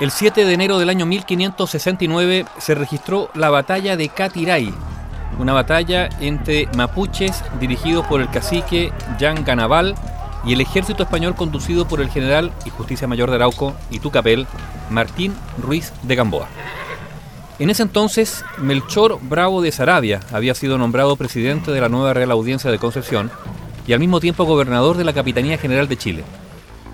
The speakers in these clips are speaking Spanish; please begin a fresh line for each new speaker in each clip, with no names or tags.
El 7 de enero del año 1569 se registró la batalla de Catiray, una batalla entre mapuches dirigidos por el cacique Jan Ganaval y el ejército español conducido por el general y justicia mayor de Arauco y Tucapel, Martín Ruiz de Gamboa. En ese entonces, Melchor Bravo de Sarabia había sido nombrado presidente de la nueva Real Audiencia de Concepción y al mismo tiempo gobernador de la Capitanía General de Chile.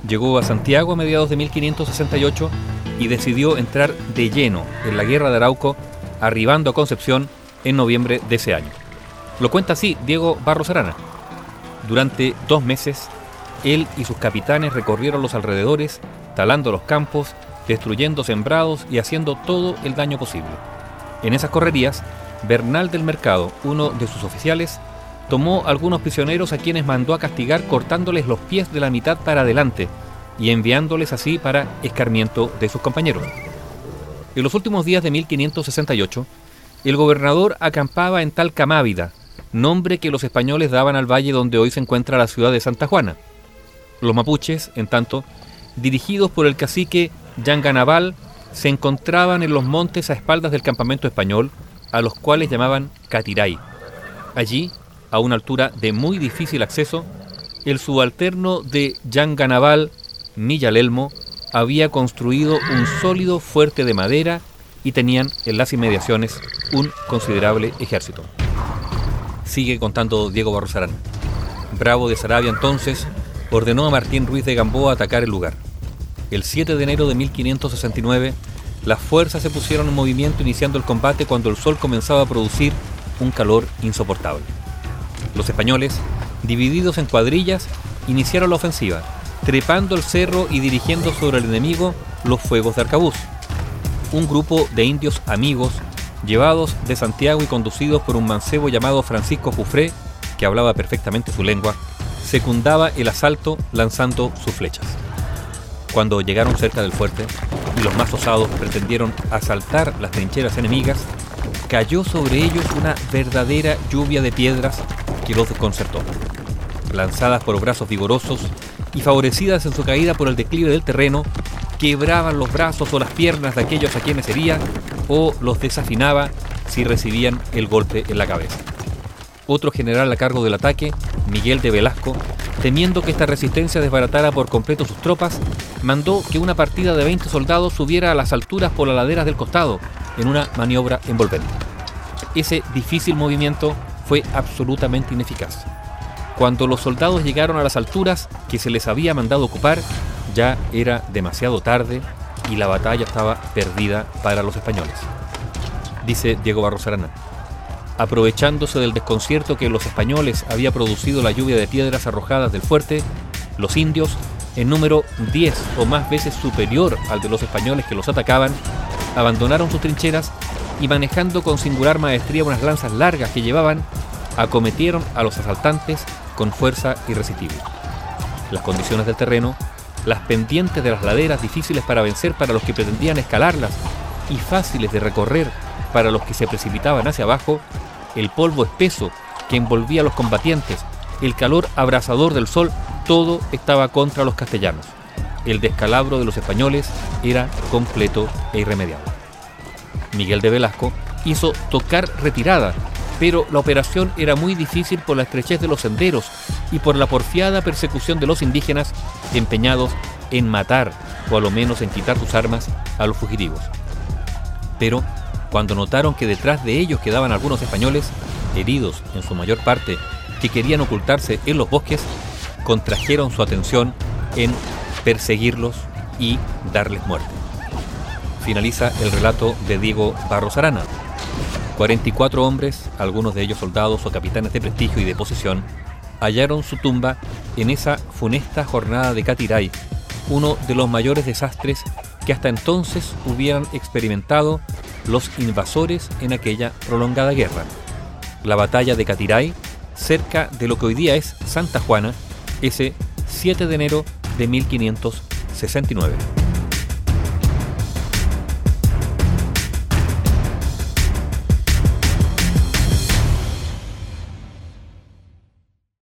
Llegó a Santiago a mediados de 1568 y decidió entrar de lleno en la guerra de Arauco, arribando a Concepción en noviembre de ese año. Lo cuenta así Diego Barros Arana. Durante dos meses, él y sus capitanes recorrieron los alrededores, talando los campos, destruyendo sembrados y haciendo todo el daño posible. En esas correrías, Bernal del Mercado, uno de sus oficiales, tomó algunos prisioneros a quienes mandó a castigar cortándoles los pies de la mitad para adelante, y enviándoles así para escarmiento de sus compañeros. En los últimos días de 1568, el gobernador acampaba en Talcamávida, nombre que los españoles daban al valle donde hoy se encuentra la ciudad de Santa Juana. Los mapuches, en tanto, dirigidos por el cacique Yanganaval, se encontraban en los montes a espaldas del campamento español, a los cuales llamaban Catiray. Allí, a una altura de muy difícil acceso, el subalterno de Yanganaval Elmo había construido un sólido fuerte de madera y tenían en las inmediaciones un considerable ejército. Sigue contando Diego Barrosarán. Bravo de Sarabia entonces ordenó a Martín Ruiz de Gamboa atacar el lugar. El 7 de enero de 1569, las fuerzas se pusieron en movimiento iniciando el combate cuando el sol comenzaba a producir un calor insoportable. Los españoles, divididos en cuadrillas, iniciaron la ofensiva, trepando el cerro y dirigiendo sobre el enemigo los fuegos de arcabuz. Un grupo de indios amigos, llevados de Santiago y conducidos por un mancebo llamado Francisco Jufré, que hablaba perfectamente su lengua, secundaba el asalto lanzando sus flechas. Cuando llegaron cerca del fuerte y los más osados pretendieron asaltar las trincheras enemigas, cayó sobre ellos una verdadera lluvia de piedras que los desconcertó. Lanzadas por brazos vigorosos, y favorecidas en su caída por el declive del terreno, quebraban los brazos o las piernas de aquellos a quienes hería o los desafinaba si recibían el golpe en la cabeza. Otro general a cargo del ataque, Miguel de Velasco, temiendo que esta resistencia desbaratara por completo sus tropas, mandó que una partida de 20 soldados subiera a las alturas por las laderas del costado en una maniobra envolvente. Ese difícil movimiento fue absolutamente ineficaz. Cuando los soldados llegaron a las alturas que se les había mandado ocupar, ya era demasiado tarde y la batalla estaba perdida para los españoles. Dice Diego Barros. Aprovechándose del desconcierto que los españoles había producido la lluvia de piedras arrojadas del fuerte, los indios, en número 10 o más veces superior al de los españoles que los atacaban, abandonaron sus trincheras y manejando con singular maestría unas lanzas largas que llevaban, acometieron a los asaltantes con fuerza irresistible. Las condiciones del terreno, las pendientes de las laderas difíciles para vencer para los que pretendían escalarlas y fáciles de recorrer para los que se precipitaban hacia abajo, el polvo espeso que envolvía a los combatientes, el calor abrasador del sol, todo estaba contra los castellanos. El descalabro de los españoles era completo e irremediable. Miguel de Velasco hizo tocar retirada pero la operación era muy difícil por la estrechez de los senderos y por la porfiada persecución de los indígenas empeñados en matar o a lo menos en quitar sus armas a los fugitivos. Pero cuando notaron que detrás de ellos quedaban algunos españoles, heridos en su mayor parte, que querían ocultarse en los bosques, contrajeron su atención en perseguirlos y darles muerte. Finaliza el relato de Diego Barros Arana, 44 hombres, algunos de ellos soldados o capitanes de prestigio y de posición, hallaron su tumba en esa funesta jornada de Catiray, uno de los mayores desastres que hasta entonces hubieran experimentado los invasores en aquella prolongada guerra. La batalla de Catiray, cerca de lo que hoy día es Santa Juana, ese 7 de enero de 1569.